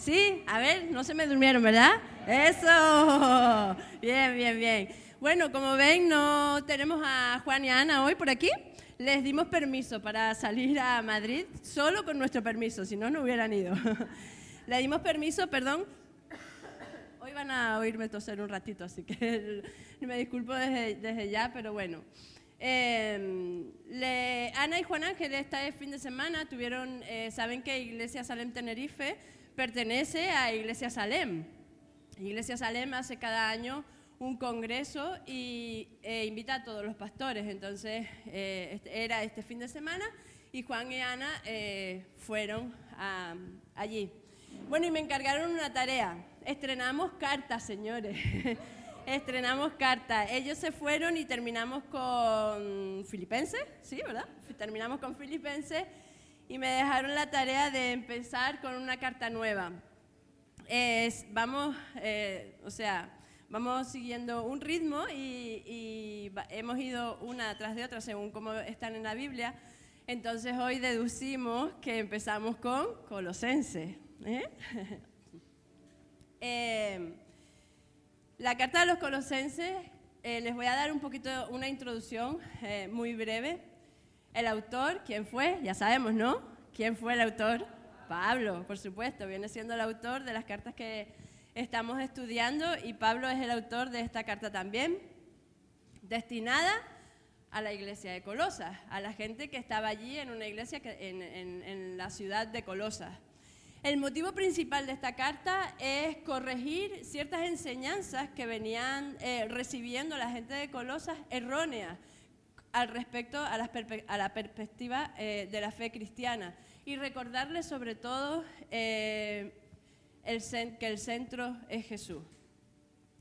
¿Sí? A ver, no se me durmieron, ¿verdad? Eso. Bien, bien, bien. Bueno, como ven, no tenemos a Juan y Ana hoy por aquí. Les dimos permiso para salir a Madrid solo con nuestro permiso, si no, no hubieran ido. Le dimos permiso, perdón. Hoy van a oírme toser un ratito, así que me disculpo desde, ya, pero bueno. Eh, Ana y Juan Ángel este fin de semana tuvieron, eh, saben que Iglesia Salem Tenerife pertenece a Iglesia Salem. Iglesia Salem hace cada año un congreso y eh, invita a todos los pastores. Entonces, eh, este, era este fin de semana y Juan y Ana eh, fueron allí. Bueno, y me encargaron una tarea. Estrenamos cartas, señores. Estrenamos cartas. Ellos se fueron y terminamos con Filipenses, ¿sí, verdad? Terminamos con Filipenses y me dejaron la tarea de empezar con una carta nueva. vamos, o sea, vamos siguiendo un ritmo y, hemos ido una tras de otra según cómo están en la Biblia. Entonces hoy deducimos que empezamos con Colosenses. ¿eh? Em, la carta de los Colosenses, eh, les voy a dar un poquito una introducción eh, muy breve. El autor, ¿quién fue? Ya sabemos, ¿no? ¿Quién fue el autor? Pablo, por supuesto, viene siendo el autor de las cartas que estamos estudiando y Pablo es el autor de esta carta también, destinada a la iglesia de Colosas, a la gente que estaba allí en una iglesia en, la ciudad de Colosas. El motivo principal de esta carta es corregir ciertas enseñanzas que venían eh, recibiendo la gente de Colosas erróneas al respecto a la, perspectiva eh, de la fe cristiana y recordarles sobre todo eh, que el centro es Jesús.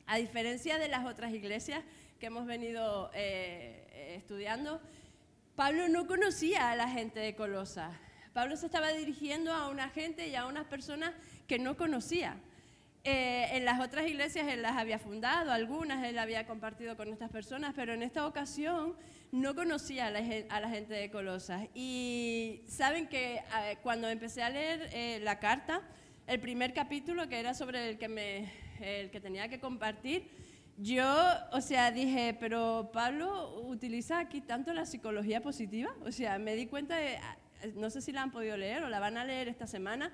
A diferencia de las otras iglesias que hemos venido eh, estudiando, Pablo no conocía a la gente de Colosa. Pablo se estaba dirigiendo a una gente y a unas personas que no conocía. Eh, en las otras iglesias él las había fundado, algunas él había compartido con estas personas, pero en esta ocasión no conocía a la, gente de Colosas. Y saben que eh, cuando empecé a leer la carta, el primer capítulo, que era sobre el que, me, el que tenía que compartir, yo, o sea, dije, pero Pablo utiliza aquí tanto la psicología positiva. O sea, me di cuenta de, no sé si la han podido leer o la van a leer esta semana,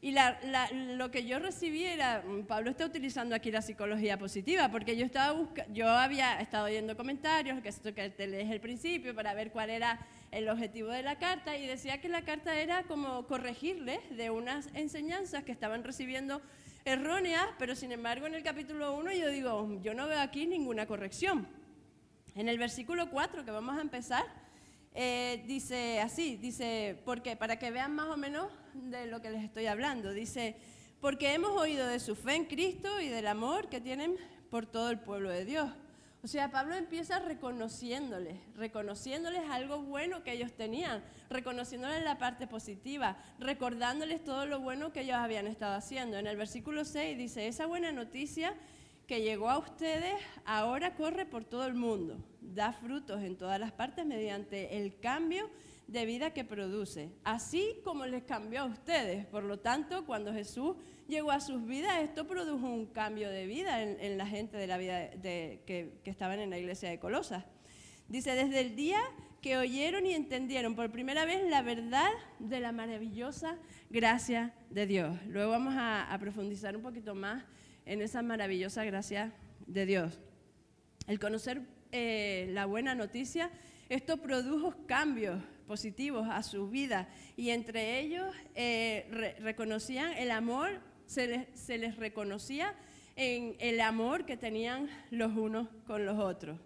y lo que yo recibí era, mm, Pablo está utilizando aquí la psicología positiva, porque yo, estaba yo había estado oyendo comentarios, que esto que te lees el principio, para ver cuál era el objetivo de la carta, y decía que la carta era como corregirles de unas enseñanzas que estaban recibiendo erróneas, pero sin embargo en el capítulo 1 yo digo, yo no veo aquí ninguna corrección. En el versículo 4 que vamos a empezar, eh, dice así, dice, porque para que vean más o menos de lo que les estoy hablando, dice, porque hemos oído de su fe en Cristo y del amor que tienen por todo el pueblo de Dios. O sea, Pablo empieza reconociéndoles, reconociéndoles algo bueno que ellos tenían, reconociéndoles la parte positiva, recordándoles todo lo bueno que ellos habían estado haciendo. En el versículo 6 dice, esa buena noticia que llegó a ustedes ahora corre por todo el mundo, da frutos en todas las partes mediante el cambio de vida que produce, así como les cambió a ustedes. Por lo tanto, cuando Jesús llegó a sus vidas, esto produjo un cambio de vida en, la gente de la vida que, que estaban en la iglesia de Colosas. Dice, desde el día que oyeron y entendieron por primera vez la verdad de la maravillosa gracia de Dios. Luego vamos a, a profundizar un poquito más en esa maravillosa gracia de Dios. El conocer eh, la buena noticia, esto produjo cambios positivos a su vida y entre ellos eh, reconocían el amor, se se les reconocía en el amor que tenían los unos con los otros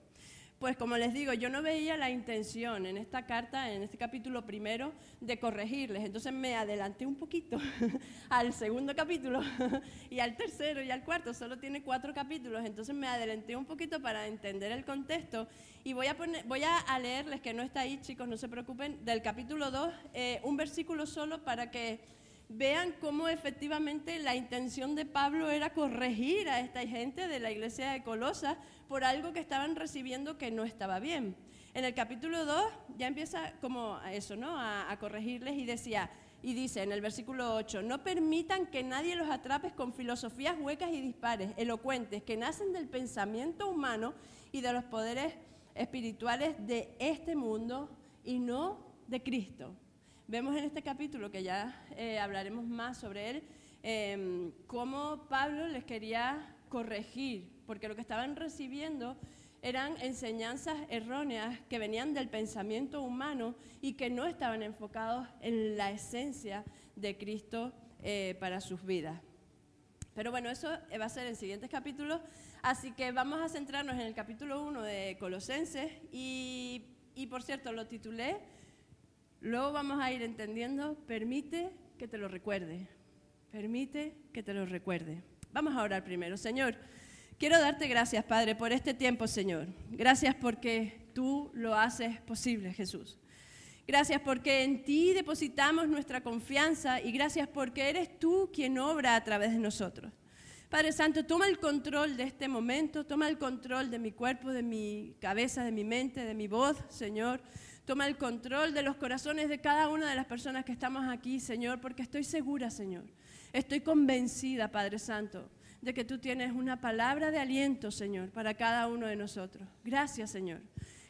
pues como les digo, yo no veía la intención en esta carta, en este capítulo primero, de corregirles. Entonces me adelanté un poquito al segundo capítulo y al tercero y al cuarto. Solo tiene cuatro capítulos, entonces me adelanté un poquito para entender el contexto. Y voy a, poner, voy a leerles, que no está ahí, chicos, no se preocupen, del capítulo 2, eh, un versículo solo para que vean cómo efectivamente la intención de Pablo era corregir a esta gente de la iglesia de Colosas por algo que estaban recibiendo que no estaba bien. En el capítulo 2 ya empieza como eso, ¿no? A, corregirles y decía, y dice en el versículo 8, no permitan que nadie los atrape con filosofías huecas y dispares, elocuentes, que nacen del pensamiento humano y de los poderes espirituales de este mundo y no de Cristo. Vemos en este capítulo, que ya eh, hablaremos más sobre él, em, cómo Pablo les quería corregir, porque lo que estaban recibiendo eran enseñanzas erróneas que venían del pensamiento humano y que no estaban enfocados en la esencia de Cristo eh, para sus vidas. Pero bueno, eso va a ser en siguientes capítulos, así que vamos a centrarnos en el capítulo 1 de Colosenses y por cierto lo titulé, luego vamos a ir entendiendo, permite que te lo recuerde, permite que te lo recuerde. Vamos a orar primero, Señor. Quiero darte gracias, Padre, por este tiempo, Señor. Gracias porque tú lo haces posible, Jesús. Gracias porque en ti depositamos nuestra confianza y gracias porque eres tú quien obra a través de nosotros. Padre Santo, toma el control de este momento, toma el control de mi cuerpo, de mi cabeza, de mi mente, de mi voz, Señor. Toma el control de los corazones de cada una de las personas que estamos aquí, Señor, porque estoy segura, Señor. Estoy convencida, Padre Santo, de que tú tienes una palabra de aliento, Señor, para cada uno de nosotros. Gracias, Señor.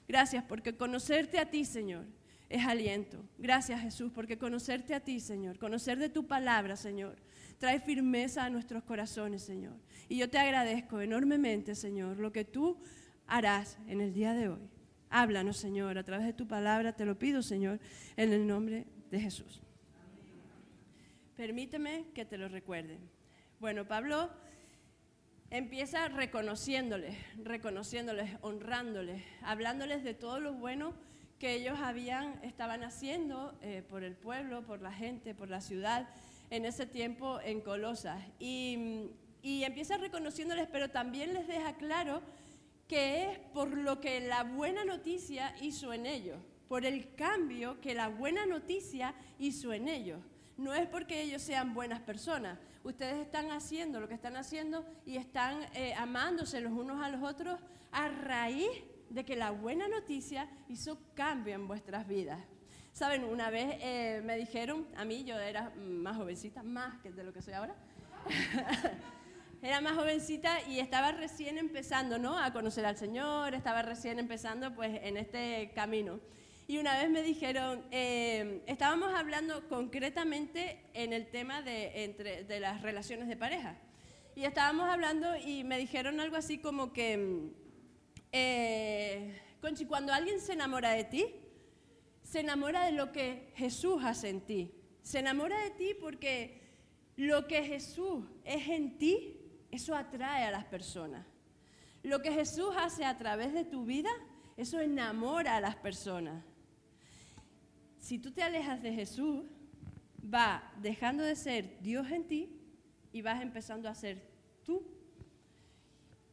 Gracias porque conocerte a ti, Señor, es aliento. Gracias, Jesús, porque conocerte a ti, Señor, conocer de tu palabra, Señor, trae firmeza a nuestros corazones, Señor. Y yo te agradezco enormemente, Señor, lo que tú harás en el día de hoy. Háblanos, Señor, a través de tu palabra, te lo pido, Señor, en el nombre de Jesús. Permíteme que te lo recuerde. Bueno, Pablo empieza reconociéndoles, reconociéndoles, honrándoles, hablándoles de todo lo bueno que ellos habían, estaban haciendo eh, por el pueblo, por la gente, por la ciudad, en ese tiempo en Colosas. Y, y empieza reconociéndoles, pero también les deja claro que es por lo que la buena noticia hizo en ellos, por el cambio que la buena noticia hizo en ellos. No es porque ellos sean buenas personas, ustedes están haciendo lo que están haciendo y están eh, amándose los unos a los otros a raíz de que la buena noticia hizo cambio en vuestras vidas. Saben, una vez eh, me dijeron, a mí yo era más jovencita, más que de lo que soy ahora, era más jovencita y estaba recién empezando, ¿no? A conocer al Señor, estaba recién empezando pues en este camino. Y una vez me dijeron, eh, estábamos hablando concretamente en el tema de, entre, de las relaciones de pareja. Y estábamos hablando y me dijeron algo así como que, eh, Conchi, cuando alguien se enamora de ti, se enamora de lo que Jesús hace en ti. Se enamora de ti porque lo que Jesús es en ti, eso atrae a las personas. Lo que Jesús hace a través de tu vida, eso enamora a las personas si tú te alejas de Jesús, va dejando de ser Dios en ti y vas empezando a ser tú.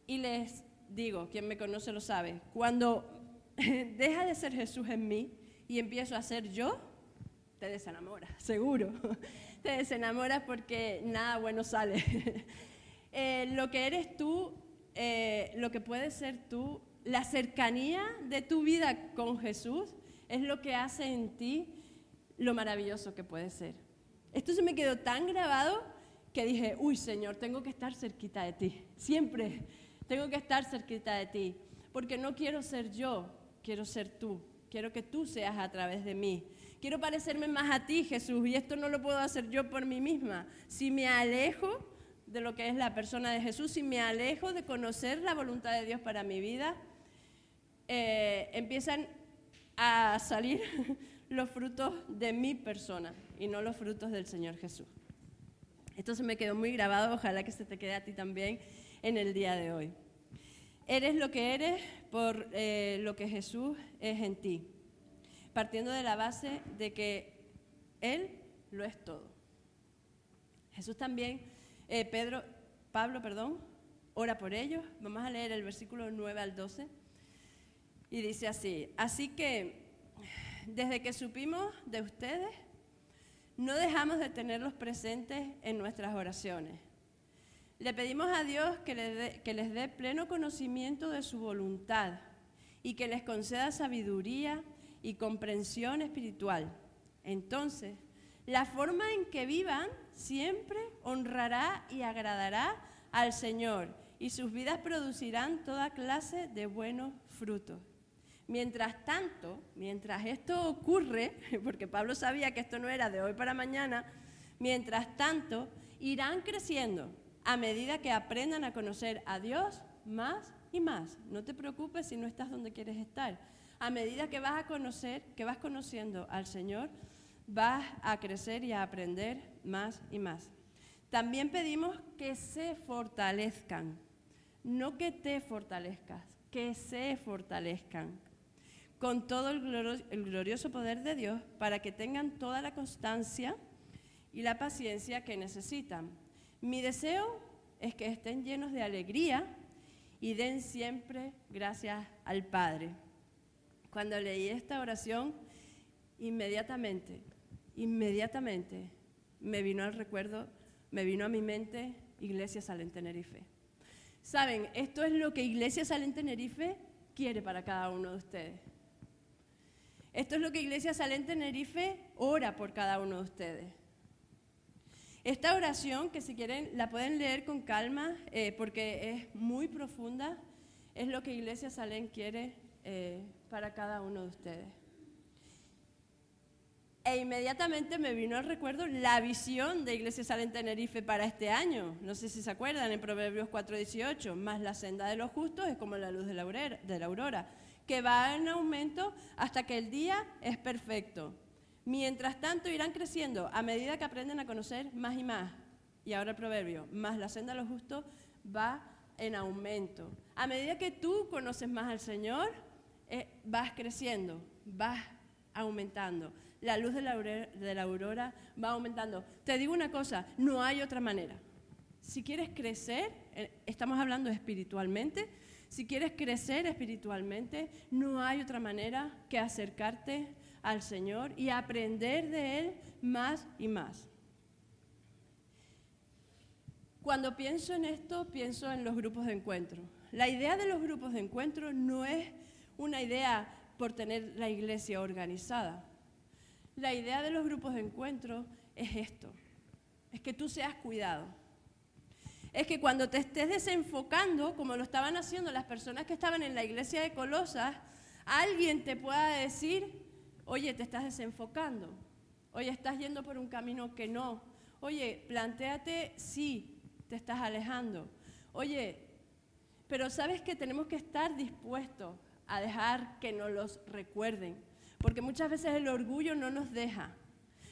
Y les digo, quien me conoce lo sabe, cuando deja de ser Jesús en mí y empiezo a ser yo, te desenamoras, seguro. Te desenamoras porque nada bueno sale. Eh, lo que eres tú, eh, lo que puedes ser tú, la cercanía de tu vida con Jesús es lo que hace en ti lo maravilloso que puede ser. Esto se me quedó tan grabado que dije, uy Señor, tengo que estar cerquita de ti. Siempre tengo que estar cerquita de ti. Porque no quiero ser yo, quiero ser tú. Quiero que tú seas a través de mí. Quiero parecerme más a ti, Jesús. Y esto no lo puedo hacer yo por mí misma. Si me alejo de lo que es la persona de Jesús, si me alejo de conocer la voluntad de Dios para mi vida, eh, empiezan a salir los frutos de mi persona y no los frutos del Señor Jesús. Esto se me quedó muy grabado, ojalá que se te quede a ti también en el día de hoy. Eres lo que eres por eh, lo que Jesús es en ti, partiendo de la base de que Él lo es todo. Jesús también, eh, Pedro, Pablo, perdón, ora por ellos. Vamos a leer el versículo 9 al 12. Y dice así, así que desde que supimos de ustedes, no dejamos de tenerlos presentes en nuestras oraciones. Le pedimos a Dios que les, dé, que les dé pleno conocimiento de su voluntad y que les conceda sabiduría y comprensión espiritual. Entonces, La forma en que vivan siempre honrará y agradará al Señor y sus vidas producirán toda clase de buenos frutos. Mientras tanto, mientras esto ocurre, porque Pablo sabía que esto no era de hoy para mañana, mientras tanto irán creciendo a medida que aprendan a conocer a Dios más y más. No te preocupes si no estás donde quieres estar. A medida que vas a conocer, que vas conociendo al Señor, vas a crecer y a aprender más y más. También pedimos que se fortalezcan, no que te fortalezcas, que se fortalezcan con todo el glorioso poder de Dios para que tengan toda la constancia y la paciencia que necesitan. Mi deseo es que estén llenos de alegría y den siempre gracias al Padre. Cuando leí esta oración, inmediatamente inmediatamente me vino al recuerdo, me vino a mi mente Iglesia Salen Tenerife. Saben, esto es lo que Iglesia Salen Tenerife quiere para cada uno de ustedes. Esto es lo que Iglesia Salen Tenerife ora por cada uno de ustedes. Esta oración, que si quieren la pueden leer con calma eh, porque es muy profunda, es lo que Iglesia Salen quiere eh, para cada uno de ustedes. E inmediatamente me vino al recuerdo la visión de Iglesia Sal en Tenerife para este año. No sé si se acuerdan, en Proverbios 4:18, más la senda de los justos es como la luz de la, aurora, que va en aumento hasta que el día es perfecto. Mientras tanto irán creciendo a medida que aprenden a conocer más y más. Y ahora el proverbio, más la senda de los justos va en aumento. A medida que tú conoces más al Señor, eh, vas creciendo, vas aumentando la luz de la, aurora, va aumentando. Te digo una cosa, no hay otra manera. Si quieres crecer, eh, estamos hablando espiritualmente, si quieres crecer espiritualmente, no hay otra manera que acercarte al Señor y aprender de Él más y más. Cuando pienso en esto, pienso en los grupos de encuentro. La idea de los grupos de encuentro no es una idea por tener la iglesia organizada. La idea de los grupos de encuentro es esto, es que tú seas cuidado. Es que cuando te estés desenfocando, como lo estaban haciendo las personas que estaban en la iglesia de Colosas, alguien te pueda decir, oye, te estás desenfocando, oye, estás yendo por un camino que no, oye, planteate si te estás alejando, oye, pero sabes que tenemos que estar dispuestos a dejar que nos los recuerden, porque muchas veces el orgullo no nos deja.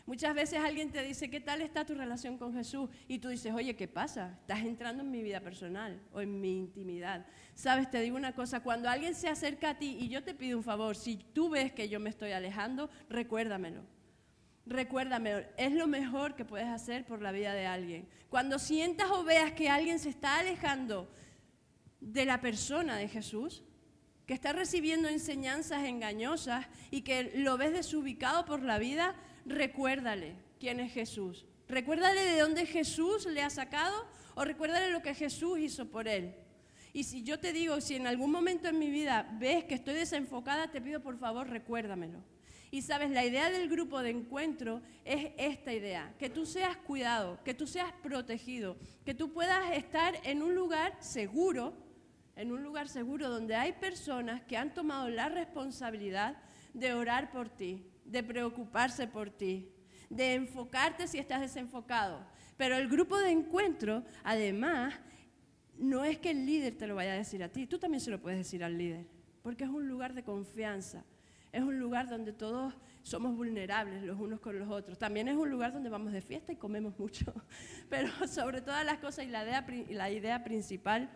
Muchas veces alguien te dice, ¿qué tal está tu relación con Jesús? Y tú dices, oye, ¿qué pasa? Estás entrando en mi vida personal o en mi intimidad. Sabes, te digo una cosa, cuando alguien se acerca a ti y yo te pido un favor, si tú ves que yo me estoy alejando, recuérdamelo. Recuérdamelo, es lo mejor que puedes hacer por la vida de alguien. Cuando sientas o veas que alguien se está alejando de la persona de Jesús, que está recibiendo enseñanzas engañosas y que lo ves desubicado por la vida, recuérdale quién es Jesús. Recuérdale de dónde Jesús le ha sacado o recuérdale lo que Jesús hizo por él. Y si yo te digo, si en algún momento en mi vida ves que estoy desenfocada, te pido por favor recuérdamelo. Y sabes, la idea del grupo de encuentro es esta idea, que tú seas cuidado, que tú seas protegido, que tú puedas estar en un lugar seguro en un lugar seguro donde hay personas que han tomado la responsabilidad de orar por ti, de preocuparse por ti, de enfocarte si estás desenfocado. Pero el grupo de encuentro, además, no es que el líder te lo vaya a decir a ti, tú también se lo puedes decir al líder, porque es un lugar de confianza, es un lugar donde todos somos vulnerables los unos con los otros. También es un lugar donde vamos de fiesta y comemos mucho, pero sobre todas las cosas y la idea, la idea principal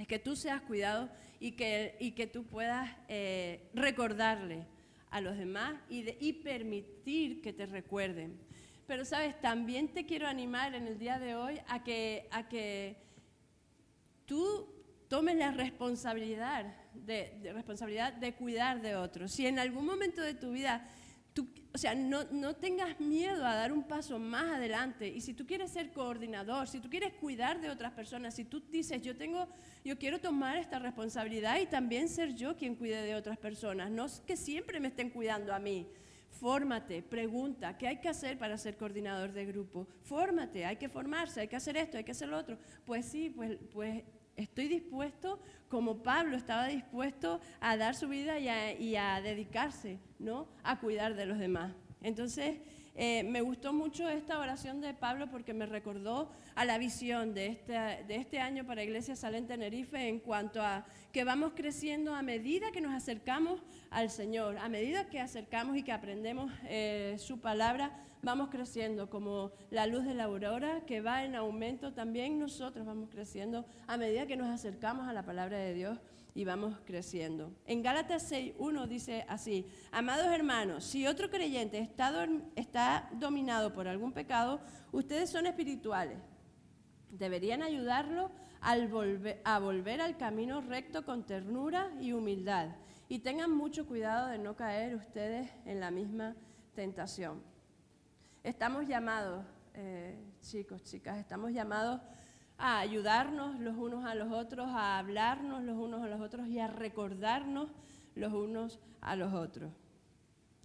es que tú seas cuidado y que, y que tú puedas eh, recordarle a los demás y, y permitir que te recuerden. Pero sabes, también te quiero animar en el día de hoy a que, a que tú tomes la responsabilidad de, de, responsabilidad de cuidar de otros. Si en algún momento de tu vida o sea, no, no, tengas miedo a dar un paso más adelante. Y si tú quieres ser coordinador, si tú quieres cuidar de otras personas, si tú dices, yo tengo, yo quiero tomar esta responsabilidad y también ser yo quien cuide de otras personas, no es que siempre me estén cuidando a mí, Fórmate, pregunta, ¿qué hay que hacer para ser coordinador de grupo? Fórmate, hay que formarse, hay que hacer esto, hay que hacer lo otro. Pues sí, pues, pues estoy dispuesto, como Pablo estaba dispuesto a dar su vida y a, dedicarse, ¿no? A cuidar de los demás. Entonces, eh, me gustó mucho esta oración de Pablo porque me recordó a la visión de este, este año para Iglesia Salen Tenerife en cuanto a que vamos creciendo a medida que nos acercamos al Señor, a medida que acercamos y que aprendemos eh, su palabra, vamos creciendo como la luz de la aurora que va en aumento, también nosotros vamos creciendo a medida que nos acercamos a la palabra de Dios y vamos creciendo. En Gálatas 6.1 dice así, amados hermanos, si otro creyente está, está dominado por algún pecado, ustedes son espirituales. Deberían ayudarlo al a volver al camino recto con ternura y humildad. Y tengan mucho cuidado de no caer ustedes en la misma tentación. Estamos llamados, eh, chicos, chicas, estamos llamados a ayudarnos los unos a los otros, a hablarnos los unos a los otros y a recordarnos los unos a los otros.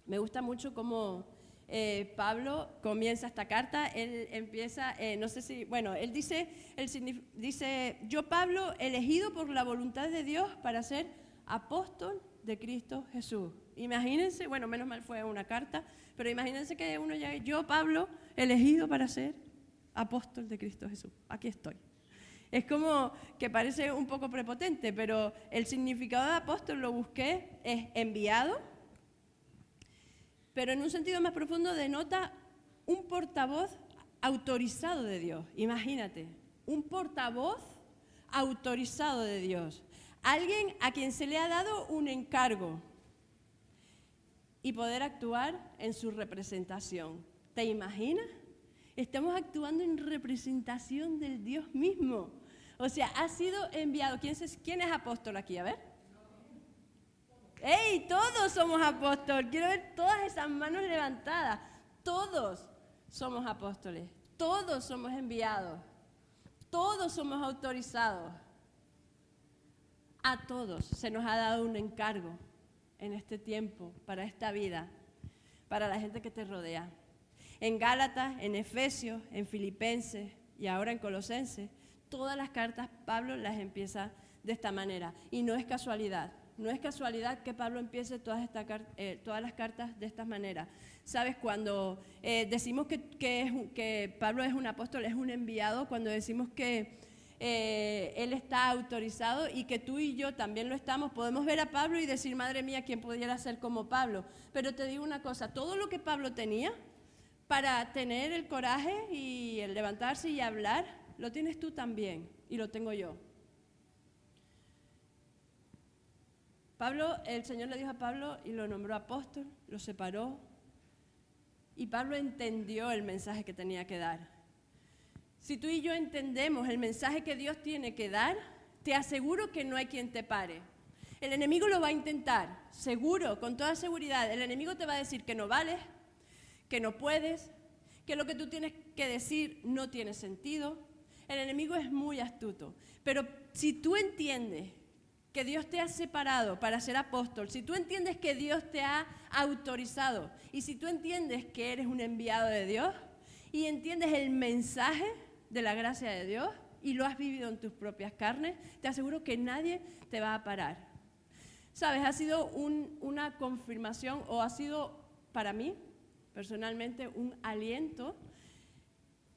Me gusta mucho cómo eh, Pablo comienza esta carta. Él empieza, eh, no sé si, bueno, él dice, él dice, yo Pablo, elegido por la voluntad de Dios para ser apóstol de Cristo Jesús. Imagínense, bueno, menos mal fue una carta, pero imagínense que uno ya, yo Pablo, elegido para ser apóstol de Cristo Jesús. Aquí estoy. Es como que parece un poco prepotente, pero el significado de apóstol lo busqué, es enviado, pero en un sentido más profundo denota un portavoz autorizado de Dios. Imagínate, un portavoz autorizado de Dios. Alguien a quien se le ha dado un encargo y poder actuar en su representación. ¿Te imaginas? Estamos actuando en representación del Dios mismo. O sea, ha sido enviado. ¿Quién es, quién es apóstol aquí? A ver. ¡Ey! Todos somos apóstoles. Quiero ver todas esas manos levantadas. Todos somos apóstoles. Todos somos enviados. Todos somos autorizados. A todos se nos ha dado un encargo en este tiempo, para esta vida, para la gente que te rodea. En Gálatas, en Efesios, en Filipenses y ahora en Colosenses, todas las cartas Pablo las empieza de esta manera. Y no es casualidad, no es casualidad que Pablo empiece todas, eh, todas las cartas de esta manera. Sabes, cuando eh, decimos que, que, Pablo es un apóstol, es un enviado, cuando decimos que eh, él está autorizado y que tú y yo también lo estamos, podemos ver a Pablo y decir, madre mía, ¿quién pudiera ser como Pablo? Pero te digo una cosa, todo lo que Pablo tenía, para tener el coraje y el levantarse y hablar, lo tienes tú también y lo tengo yo. Pablo, el Señor le dijo a Pablo y lo nombró apóstol, lo separó y Pablo entendió el mensaje que tenía que dar. Si tú y yo entendemos el mensaje que Dios tiene que dar, te aseguro que no hay quien te pare. El enemigo lo va a intentar, seguro, con toda seguridad. El enemigo te va a decir que no vales, que no puedes, que lo que tú tienes que decir no tiene sentido. El enemigo es muy astuto. Pero si tú entiendes que Dios te ha separado para ser apóstol, si tú entiendes que Dios te ha autorizado y si tú entiendes que eres un enviado de Dios y entiendes el mensaje de la gracia de Dios y lo has vivido en tus propias carnes, te aseguro que nadie te va a parar. Sabes, ha sido una confirmación o ha sido para mí personalmente un aliento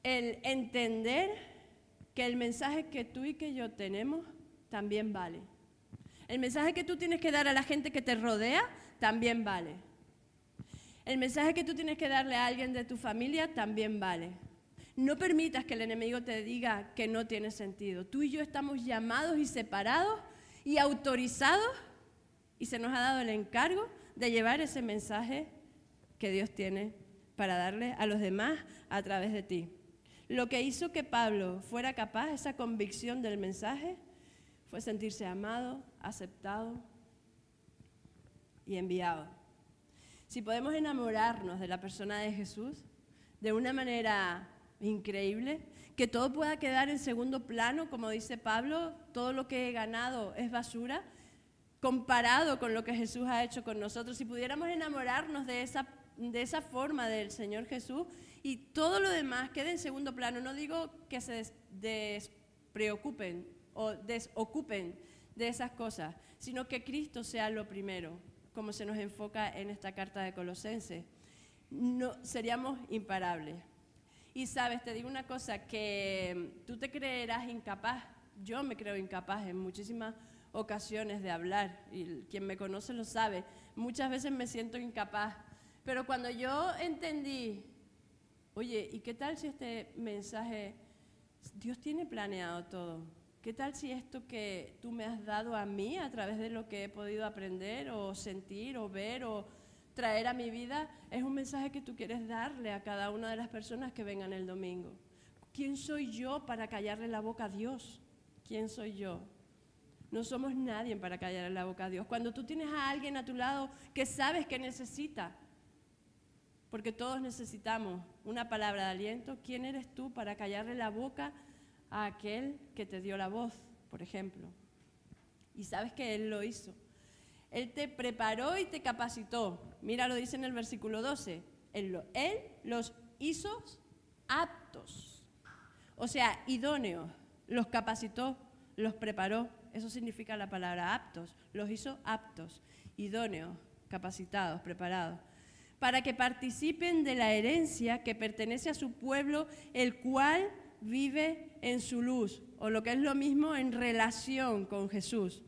el entender que el mensaje que tú y que yo tenemos también vale. El mensaje que tú tienes que dar a la gente que te rodea también vale. El mensaje que tú tienes que darle a alguien de tu familia también vale. No permitas que el enemigo te diga que no tiene sentido. Tú y yo estamos llamados y separados y autorizados y se nos ha dado el encargo de llevar ese mensaje que Dios tiene para darle a los demás a través de ti. Lo que hizo que Pablo fuera capaz, esa convicción del mensaje, fue sentirse amado, aceptado y enviado. Si podemos enamorarnos de la persona de Jesús de una manera increíble, que todo pueda quedar en segundo plano, como dice Pablo, todo lo que he ganado es basura, comparado con lo que Jesús ha hecho con nosotros, si pudiéramos enamorarnos de esa de esa forma del Señor Jesús y todo lo demás quede en segundo plano. No digo que se despreocupen o desocupen de esas cosas, sino que Cristo sea lo primero, como se nos enfoca en esta carta de Colosenses. No, seríamos imparables. Y sabes, te digo una cosa, que tú te creerás incapaz, yo me creo incapaz en muchísimas ocasiones de hablar, y quien me conoce lo sabe, muchas veces me siento incapaz, pero cuando yo entendí, oye, ¿y qué tal si este mensaje, Dios tiene planeado todo? ¿Qué tal si esto que tú me has dado a mí a través de lo que he podido aprender o sentir o ver o traer a mi vida es un mensaje que tú quieres darle a cada una de las personas que vengan el domingo? ¿Quién soy yo para callarle la boca a Dios? ¿Quién soy yo? No somos nadie para callarle la boca a Dios. Cuando tú tienes a alguien a tu lado que sabes que necesita, porque todos necesitamos una palabra de aliento, ¿quién eres tú para callarle la boca a aquel que te dio la voz, por ejemplo. Y sabes que Él lo hizo. Él te preparó y te capacitó. Mira, lo dice en el versículo 12. Él, él los hizo aptos. O sea, idóneos. Los capacitó, los preparó. Eso significa la palabra aptos. Los hizo aptos, idóneos, capacitados, preparados. Para que participen de la herencia que pertenece a su pueblo, el cual vive en su luz, o lo que es lo mismo en relación con Jesús.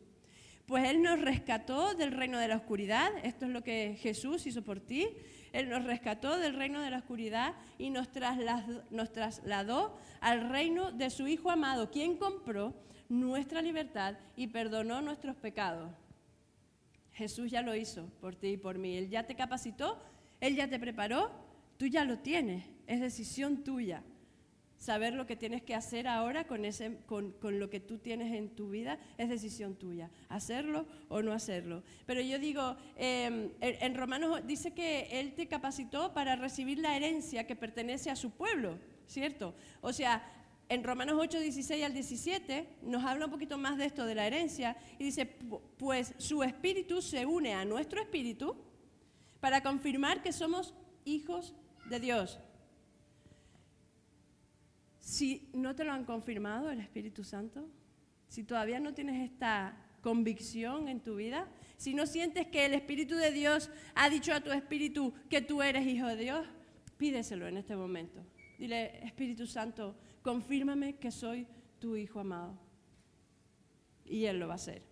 Pues Él nos rescató del reino de la oscuridad, esto es lo que Jesús hizo por ti, Él nos rescató del reino de la oscuridad y nos trasladó, nos trasladó al reino de su Hijo amado, quien compró nuestra libertad y perdonó nuestros pecados. Jesús ya lo hizo por ti y por mí, Él ya te capacitó, Él ya te preparó, tú ya lo tienes, es decisión tuya saber lo que tienes que hacer ahora con, ese, con, lo que tú tienes en tu vida es decisión tuya, hacerlo o no hacerlo. Pero yo digo, em, en Romanos dice que Él te capacitó para recibir la herencia que pertenece a su pueblo, ¿cierto? O sea, en Romanos 8, 16 al 17 nos habla un poquito más de esto, de la herencia, y dice, pues su espíritu se une a nuestro espíritu para confirmar que somos hijos de Dios. Si no te lo han confirmado el Espíritu Santo, si todavía no tienes esta convicción en tu vida, si no sientes que el Espíritu de Dios ha dicho a tu espíritu que tú eres hijo de Dios, pídeselo en este momento. Dile, Espíritu Santo, confírmame que soy tu hijo amado. Y Él lo va a hacer.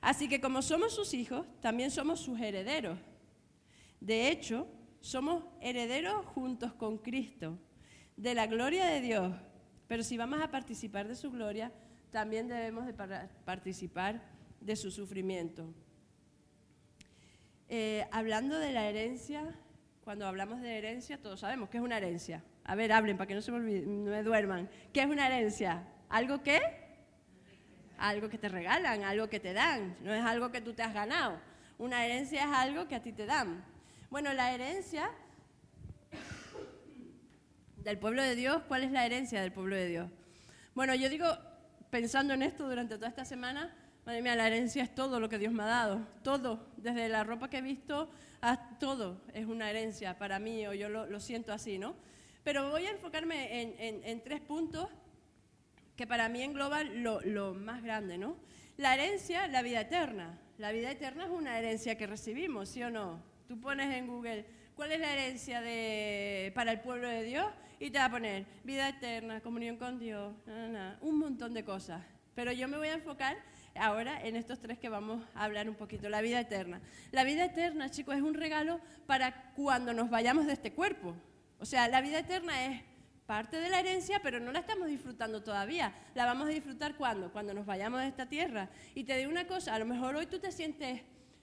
Así que como somos sus hijos, también somos sus herederos. De hecho, somos herederos juntos con Cristo de la gloria de Dios. Pero si vamos a participar de su gloria, también debemos de participar de su sufrimiento. Eh, hablando de la herencia, cuando hablamos de herencia, todos sabemos que es una herencia. A ver, hablen para que no se me, me duerman. ¿Qué es una herencia? ¿Algo que? Algo que te regalan, algo que te dan. No es algo que tú te has ganado. Una herencia es algo que a ti te dan. Bueno, la herencia del pueblo de Dios, ¿cuál es la herencia del pueblo de Dios? Bueno, yo digo, pensando en esto durante toda esta semana, madre mía, la herencia es todo lo que Dios me ha dado, todo, desde la ropa que he visto a todo es una herencia para mí, o yo lo, siento así, ¿no? Pero voy a enfocarme en, tres puntos que para mí engloban lo, lo más grande, ¿no? La herencia, la vida eterna. La vida eterna es una herencia que recibimos, ¿sí o no? Tú pones en Google, ¿cuál es la herencia de, para el pueblo de Dios? Y te va a poner vida eterna, comunión con Dios, un montón de cosas. Pero yo me voy a enfocar ahora en estos tres que vamos a hablar un poquito, la vida eterna. La vida eterna, chicos, es un regalo para cuando nos vayamos de este cuerpo. O sea, la vida eterna es parte de la herencia, pero no la estamos disfrutando todavía. La vamos a disfrutar cuando, cuando nos vayamos de esta tierra. Y te digo una cosa, a lo mejor hoy tú te sientes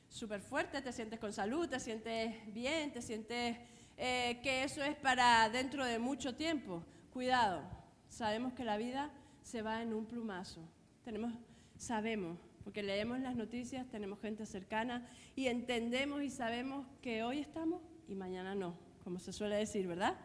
súper fuerte, te sientes con salud, te sientes bien, te sientes eh, que eso es para dentro de mucho tiempo. Cuidado, sabemos que la vida se va en un plumazo. Tenemos, sabemos, porque leemos las noticias, tenemos gente cercana y entendemos y sabemos que hoy estamos y mañana no, como se suele decir, ¿verdad?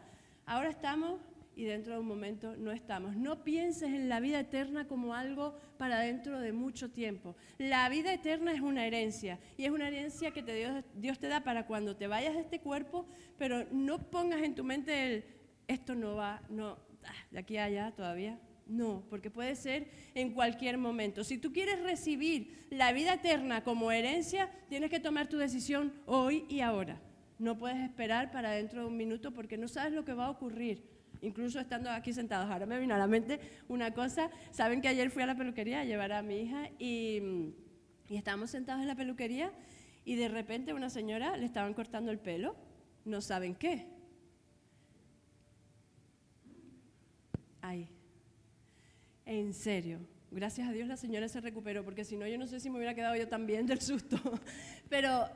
Ahora estamos y dentro de un momento no estamos. No pienses en la vida eterna como algo para dentro de mucho tiempo. La vida eterna es una herencia y es una herencia que te Dios, Dios te da para cuando te vayas de este cuerpo, pero no pongas en tu mente el, esto no va, no, ah, de aquí a allá todavía. No, porque puede ser en cualquier momento. Si tú quieres recibir la vida eterna como herencia, tienes que tomar tu decisión hoy y ahora. No puedes esperar para dentro de un minuto porque no sabes lo que va a ocurrir incluso estando aquí sentados. Ahora me vino a la mente una cosa, saben que ayer fui a la peluquería a llevar a mi hija y, y estábamos sentados en la peluquería y de repente una señora le estaban cortando el pelo, no saben qué. Ay, en serio. Gracias a Dios la señora se recuperó, porque si no yo no sé si me hubiera quedado yo también del susto. Pero,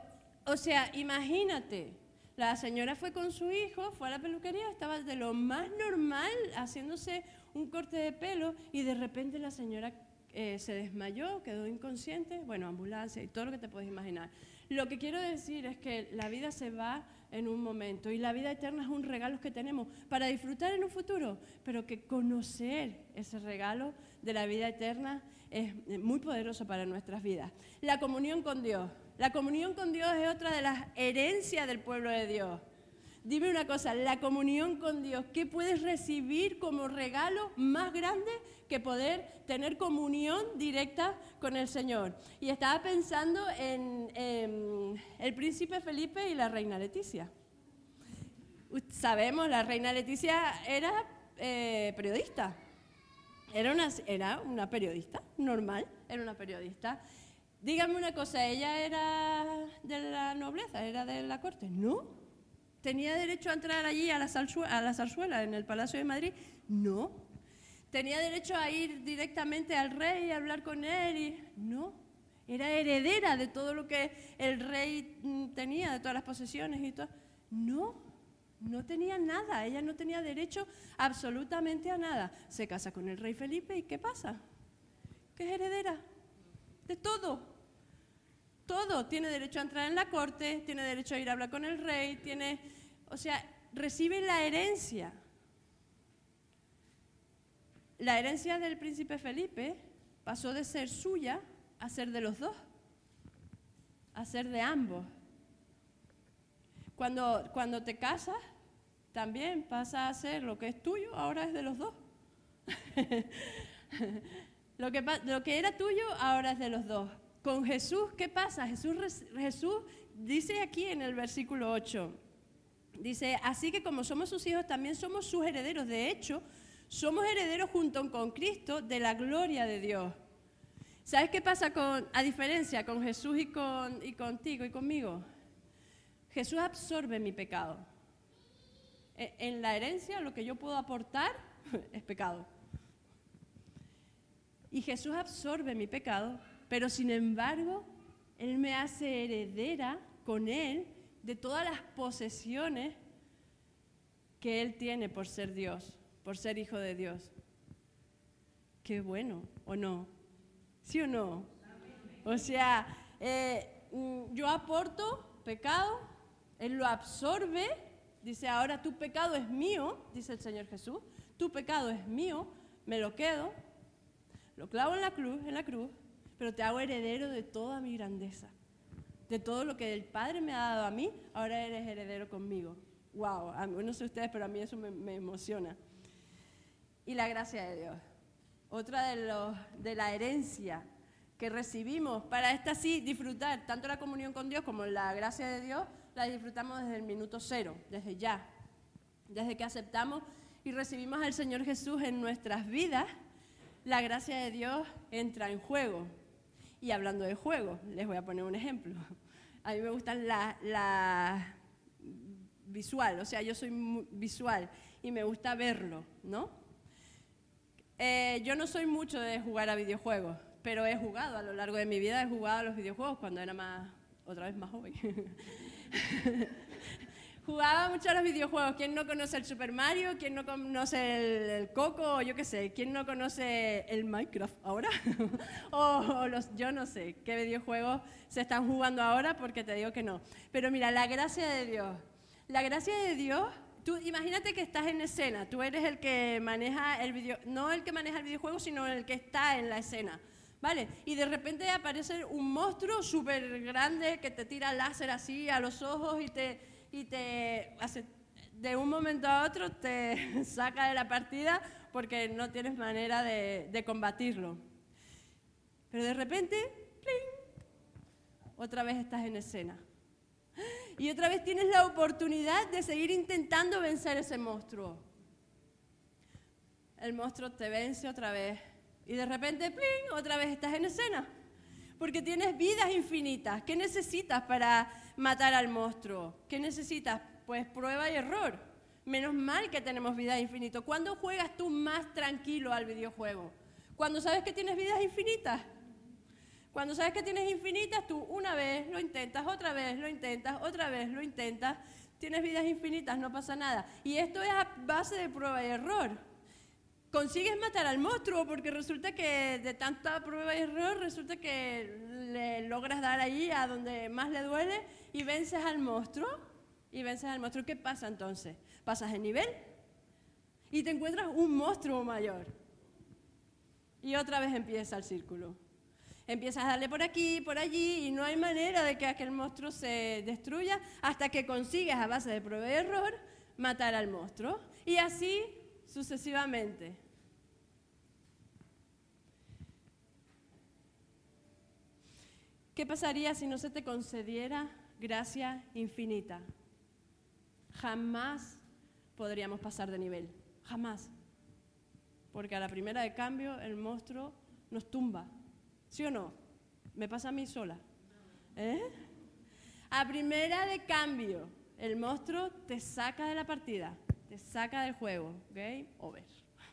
o sea, imagínate, la señora fue con su hijo, fue a la peluquería, estaba de lo más normal haciéndose un corte de pelo y de repente la señora eh, se desmayó, quedó inconsciente, bueno, ambulancia y todo lo que te puedes imaginar. Lo que quiero decir es que la vida se va en un momento y la vida eterna es un regalo que tenemos para disfrutar en un futuro, pero que conocer ese regalo de la vida eterna es muy poderoso para nuestras vidas. La comunión con Dios. La comunión con Dios es otra de las herencias del pueblo de Dios. Dime una cosa, la comunión con Dios, ¿qué puedes recibir como regalo más grande que poder tener comunión directa con el Señor? Y estaba pensando en, el príncipe Felipe y la reina Leticia. Sabemos, la reina Leticia era eh, periodista. Era una, era una periodista normal, era una periodista. Dígame una cosa, ¿ella era de la nobleza, era de la corte? No. ¿Tenía derecho a entrar allí a la, a la zarzuela en el Palacio de Madrid? No. ¿Tenía derecho a ir directamente al rey y hablar con él? Y... No. Era heredera de todo lo que el rey mm, tenía, de todas las posesiones y todo. No, no tenía nada, ella no tenía derecho absolutamente a nada. Se casa con el rey Felipe y ¿qué pasa? ¿Qué es heredera de todo todo. Tiene derecho a entrar en la corte, tiene derecho a ir a hablar con el rey, tiene, o sea, recibe la herencia. La herencia del príncipe Felipe pasó de ser suya a ser de los dos, a ser de ambos. Cuando, cuando te casas, también pasa a ser lo que es tuyo, ahora es de los dos. lo, que, lo que era tuyo, ahora es de los dos. Con Jesús, ¿qué pasa? Jesús, Jesús dice aquí en el versículo 8, dice, así que como somos sus hijos, también somos sus herederos. De hecho, somos herederos junto con Cristo de la gloria de Dios. ¿Sabes qué pasa con, a diferencia con Jesús y, con, y contigo y conmigo? Jesús absorbe mi pecado. E, en la herencia lo que yo puedo aportar es pecado. Y Jesús absorbe mi pecado pero sin embargo, Él me hace heredera con Él de todas las posesiones que Él tiene por ser Dios, por ser hijo de Dios. Qué bueno, ¿o no? ¿Sí o no? O sea, eh, mm, yo aporto pecado, Él lo absorbe, dice, ahora tu pecado es mío, dice el Señor Jesús, tu pecado es mío, me lo quedo, lo clavo en la cruz, en la cruz, pero te hago heredero de toda mi grandeza. De todo lo que el Padre me ha dado a mí, ahora eres heredero conmigo. Wow, no sé ustedes, pero a mí eso me, emociona. Y la gracia de Dios. Otra de la herencia que recibimos para esta sí disfrutar tanto la comunión con Dios como la gracia de Dios, la disfrutamos desde el minuto cero, desde ya. Desde que aceptamos y recibimos al Señor Jesús en nuestras vidas, la gracia de Dios entra en juego. Y hablando de juegos, les voy a poner un ejemplo. A mí me gusta la, visual, o sea, yo soy visual y me gusta verlo, ¿no? Eh, yo no soy mucho de jugar a videojuegos, pero he jugado a lo largo de mi vida, he jugado a los videojuegos cuando era más, otra vez más joven. Jugaba mucho a los videojuegos. ¿Quién no conoce el Super Mario? ¿Quién no conoce el, Coco? Yo qué sé. ¿Quién no conoce el Minecraft ahora? o, los, yo no sé qué videojuegos se están jugando ahora porque te digo que no. Pero mira, la gracia de Dios. La gracia de Dios tú imagínate que estás en escena, tú eres el que maneja el video, no el que maneja el videojuego, sino el que está en la escena. ¿Vale? Y de repente aparece un monstruo súper grande que te tira láser así a los ojos y te, y te de un momento a otro te saca de la partida porque no tienes manera de, de combatirlo. Pero de repente, ¡pling! otra vez estás en escena. Y otra vez tienes la oportunidad de seguir intentando vencer ese monstruo. El monstruo te vence otra vez. Y de repente, ¡pling! otra vez estás en escena. Porque tienes vidas infinitas. ¿Qué necesitas para matar al monstruo? ¿Qué necesitas? Pues prueba y error. Menos mal que tenemos vidas infinitas. ¿Cuándo juegas tú más tranquilo al videojuego? Cuando sabes que tienes vidas infinitas. Cuando sabes que tienes infinitas, tú una vez lo intentas, otra vez lo intentas, otra vez lo intentas. Tienes vidas infinitas, no pasa nada. Y esto es a base de prueba y error. Consigues matar al monstruo porque resulta que de tanta prueba y error, resulta que le logras dar ahí a donde más le duele y vences al monstruo. Y vences al monstruo. ¿Qué pasa entonces? Pasas el nivel y te encuentras un monstruo mayor. Y otra vez empieza el círculo. Empiezas a darle por aquí, por allí, y no hay manera de que aquel monstruo se destruya hasta que consigues, a base de prueba y error, matar al monstruo. Y así sucesivamente. ¿Qué pasaría si no se te concediera gracia infinita? Jamás podríamos pasar de nivel, jamás. Porque a la primera de cambio el monstruo nos tumba, ¿Sí o no? Me pasa a mí sola. ¿Eh? A primera de cambio, el monstruo te saca de la partida, te saca del juego. Game over.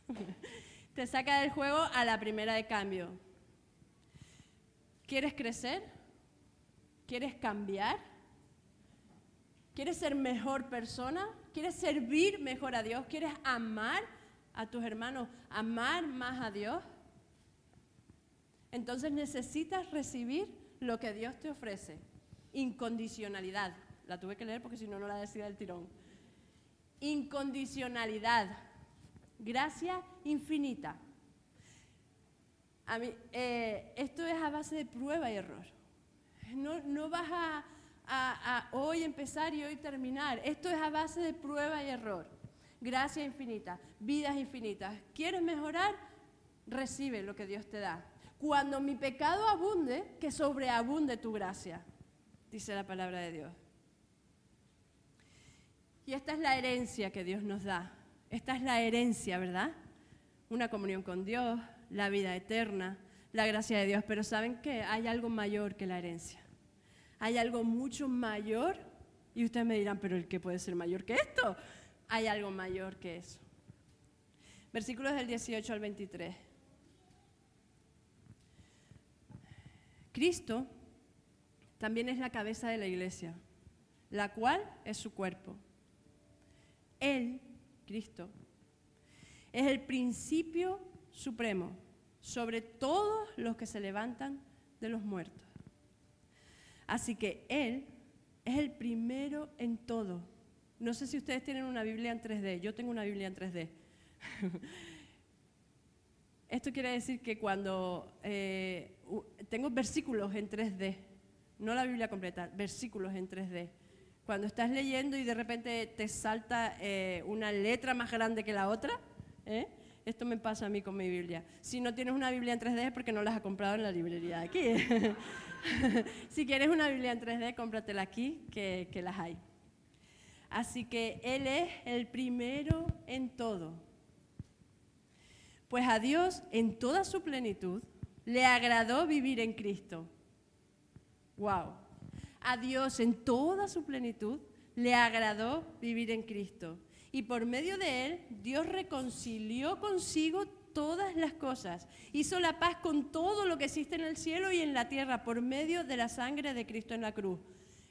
te saca del juego a la primera de cambio. ¿Quieres crecer? ¿Quieres cambiar? ¿Quieres ser mejor persona? ¿Quieres servir mejor a Dios? ¿Quieres amar a tus hermanos? ¿Amar más a Dios? Entonces necesitas recibir lo que Dios te ofrece. Incondicionalidad. La tuve que leer porque si no, no la decía el tirón. Incondicionalidad. Gracia infinita. A mí, eh, esto es a base de prueba y error. No, no vas a, a hoy empezar y hoy terminar. Esto es a base de prueba y error. Gracia infinita, vidas infinitas. ¿Quieres mejorar? Recibe lo que Dios te da cuando mi pecado abunde, que sobreabunde tu gracia, dice la palabra de Dios. Y esta es la herencia que Dios nos da. Esta es la herencia, ¿verdad? Una comunión con Dios, la vida eterna, la gracia de Dios. Pero ¿saben qué? Hay algo mayor que la herencia. Hay algo mucho mayor. Y ustedes me dirán, pero ¿el qué puede ser mayor que esto? Hay algo mayor que eso. Versículos del 18 al 23. Cristo también es la cabeza de la iglesia, la cual es su cuerpo. Él, Cristo, es el principio supremo sobre todos los que se levantan de los muertos. Así que Él es el primero en todo. No sé si ustedes tienen una Biblia en 3D, yo tengo una Biblia en 3D. Esto quiere decir que cuando eh, tengo versículos en 3D, no la Biblia completa, versículos en 3D. Cuando estás leyendo y de repente te salta eh, una letra más grande que la otra, ¿eh? Esto me pasa a mí con mi Biblia. Si no tienes una Biblia en 3D es porque no la has comprado en la librería de aquí. si quieres una Biblia en 3D, cómpratela aquí, que, que las hay. Así que Él es el primero en todo. Pues a Dios en toda su plenitud le agradó vivir en Cristo. Wow. A Dios en toda su plenitud le agradó vivir en Cristo. Y por medio de él, Dios reconcilió consigo todas las cosas. Hizo la paz con todo lo que existe en el cielo y en la tierra por medio de la sangre de Cristo en la cruz.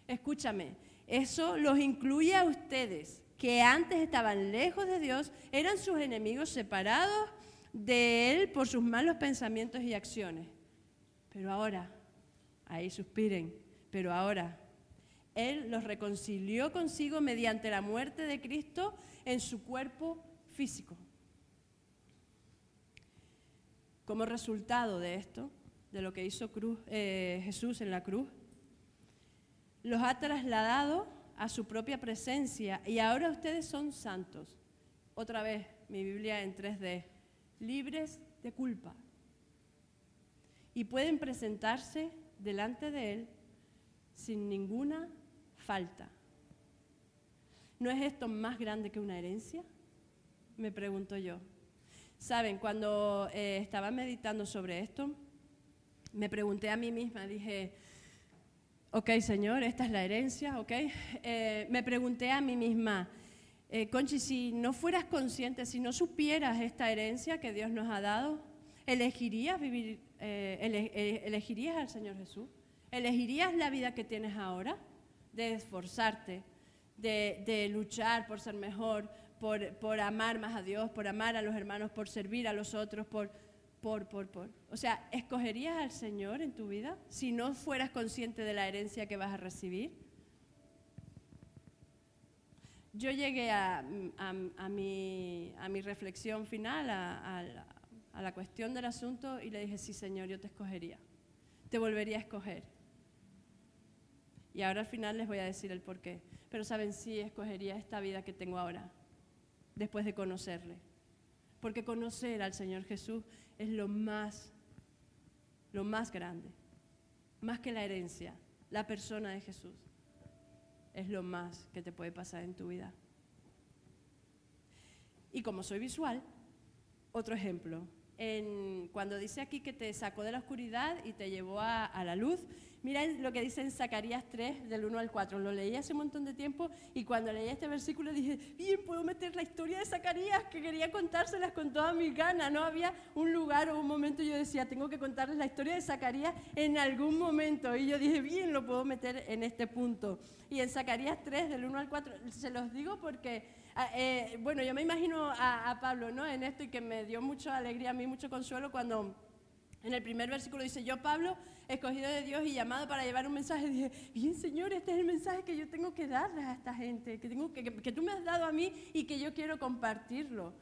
Escúchame, eso los incluye a ustedes, que antes estaban lejos de Dios, eran sus enemigos separados de Él por sus malos pensamientos y acciones. Pero ahora, ahí suspiren, pero ahora Él los reconcilió consigo mediante la muerte de Cristo en su cuerpo físico. Como resultado de esto, de lo que hizo eh, Jesús en la cruz, los ha trasladado a su propia presencia y ahora ustedes son santos. Otra vez, mi Biblia en 3D, libres de culpa. Y pueden presentarse delante de Él sin ninguna falta. ¿No es esto más grande que una herencia? Me pregunto yo. Saben, cuando eh, estaba meditando sobre esto, me pregunté a mí misma, dije, ok Señor, esta es la herencia, ok. Eh, me pregunté a mí misma, eh, Conchi, si no fueras consciente, si no supieras esta herencia que Dios nos ha dado, ¿elegirías vivir, elegirías al Señor Jesús? ¿Elegirías la vida que tienes ahora? De esforzarte, de, de luchar por ser mejor, por, por amar más a Dios, por amar a los hermanos, por servir a los otros, por por, por, por. O sea, ¿escogerías al Señor en tu vida si no fueras consciente de la herencia que vas a recibir? Yo llegué a, mi, reflexión final, a, a la cuestión del asunto, y le dije, sí, Señor, yo te escogería. Te volvería a escoger. Y ahora al final les voy a decir el por qué. Pero saben, sí, escogería esta vida que tengo ahora, después de conocerle. Porque conocer al Señor Jesús es lo más, lo más grande, más que la herencia, la persona de Jesús. Es lo más que te puede pasar en tu vida. Y como soy visual, otro ejemplo. Cuando dice aquí que te sacó de la oscuridad y te llevó a la luz, Mira lo que dice en Zacarías 3, del 1 al 4. Lo leí hace un montón de tiempo y cuando leí este versículo dije, bien, puedo meter la historia de Zacarías, que quería contárselas con toda mi gana. No había un lugar o un momento, yo decía, tengo que contarles la historia de Zacarías en algún momento. Y yo dije, bien, lo puedo meter en este punto. Y en Zacarías 3, del 1 al 4, se los digo porque, ah, eh, bueno, yo me imagino a, a Pablo ¿no? en esto y que me dio mucha alegría a mí, mucho consuelo cuando en el primer versículo dice, yo Pablo, escogido de Dios y llamado para llevar un mensaje, dije, bien Señor, este es el mensaje que yo tengo que darles a esta gente, que, tengo, que, que, tú me has dado a mí y que yo quiero compartirlo.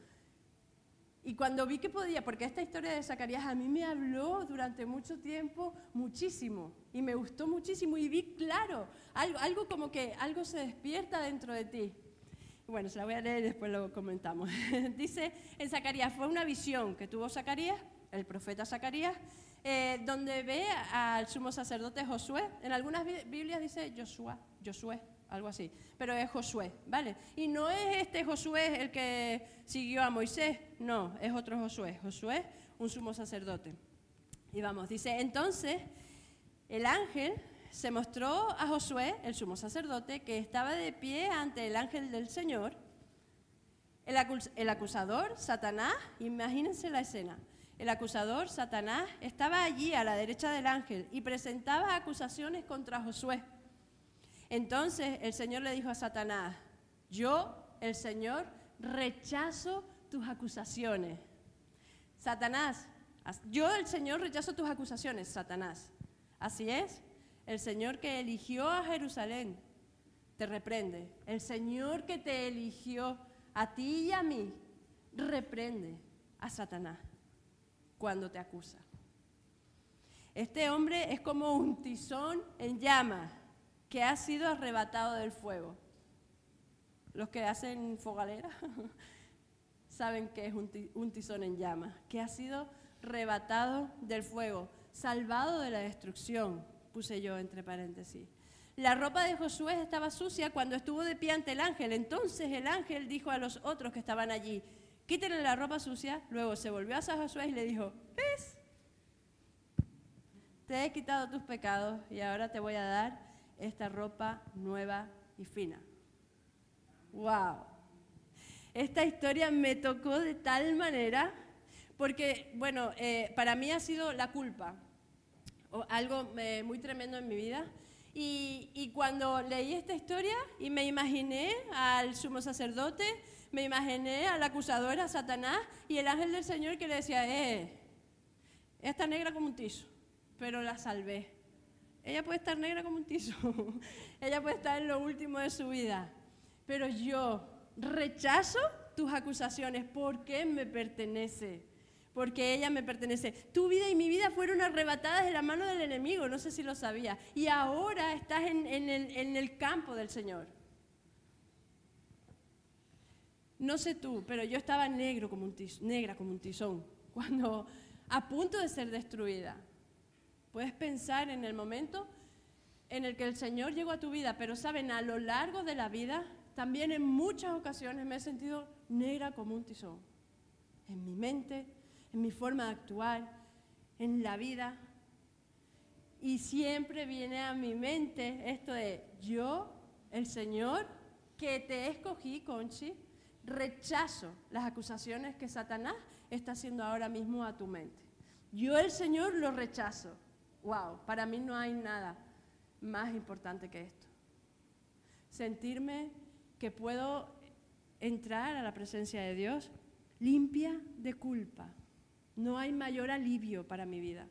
Y cuando vi que podía, porque esta historia de Zacarías a mí me habló durante mucho tiempo muchísimo y me gustó muchísimo y vi claro, algo, algo como que algo se despierta dentro de ti. Bueno, se la voy a leer y después lo comentamos. Dice en Zacarías, fue una visión que tuvo Zacarías el profeta Zacarías, eh, donde ve al sumo sacerdote Josué. En algunas Biblias dice Josué, Josué, algo así, pero es Josué, ¿vale? Y no es este Josué el que siguió a Moisés, no, es otro Josué, Josué, un sumo sacerdote. Y vamos, dice, entonces el ángel se mostró a Josué, el sumo sacerdote, que estaba de pie ante el ángel del Señor. el acusador, Satanás, imagínense la escena el acusador, Satanás, estaba allí a la derecha del ángel y presentaba acusaciones contra Josué. Entonces el Señor le dijo a Satanás, yo, el Señor, rechazo tus acusaciones. Satanás, yo, el Señor, rechazo tus acusaciones, Satanás. Así es, el Señor que eligió a Jerusalén te reprende. El Señor que te eligió a ti y a mí reprende a Satanás cuando te acusa. Este hombre es como un tizón en llama que ha sido arrebatado del fuego. Los que hacen fogalera saben que es un tizón en llama, que ha sido arrebatado del fuego, salvado de la destrucción, puse yo entre paréntesis. La ropa de Josué estaba sucia cuando estuvo de pie ante el ángel. Entonces el ángel dijo a los otros que estaban allí, quítenle la ropa sucia. Luego se volvió a Josué y le dijo, ¿ves? Te he quitado tus pecados y ahora te voy a dar esta ropa nueva y fina. ¡Wow! Esta historia me tocó de tal manera porque, bueno, eh, para mí ha sido la culpa, algo eh, muy tremendo en mi vida. Y, cuando leí esta historia y me imaginé al sumo sacerdote me imaginé al acusador, a Satanás, y el ángel del Señor que le decía, eh, esta negra como un tizo, pero la salvé. ella puede estar negra como un tizo, ella puede estar en lo último de su vida, pero yo rechazo tus acusaciones porque me pertenece, porque ella me pertenece. Tu vida y mi vida fueron arrebatadas de la mano del enemigo, no sé si lo sabía, y ahora estás en el campo del Señor. No sé tú, pero yo estaba negro como un negra como un tizón, cuando a punto de ser destruida. Puedes pensar en el momento en el que el Señor llegó a tu vida, pero saben, a lo largo de la vida, también en muchas ocasiones me he sentido negra como un tizón. En mi mente, en mi forma de actuar, en la vida. Y siempre viene a mi mente esto de yo, el Señor, que te escogí, Conchi, rechazo las acusaciones que Satanás está haciendo ahora mismo a tu mente. Yo el Señor lo rechazo. Wow, para mí no hay nada más importante que esto. Sentirme que puedo entrar a la presencia de Dios limpia de culpa. No hay mayor alivio para mi vida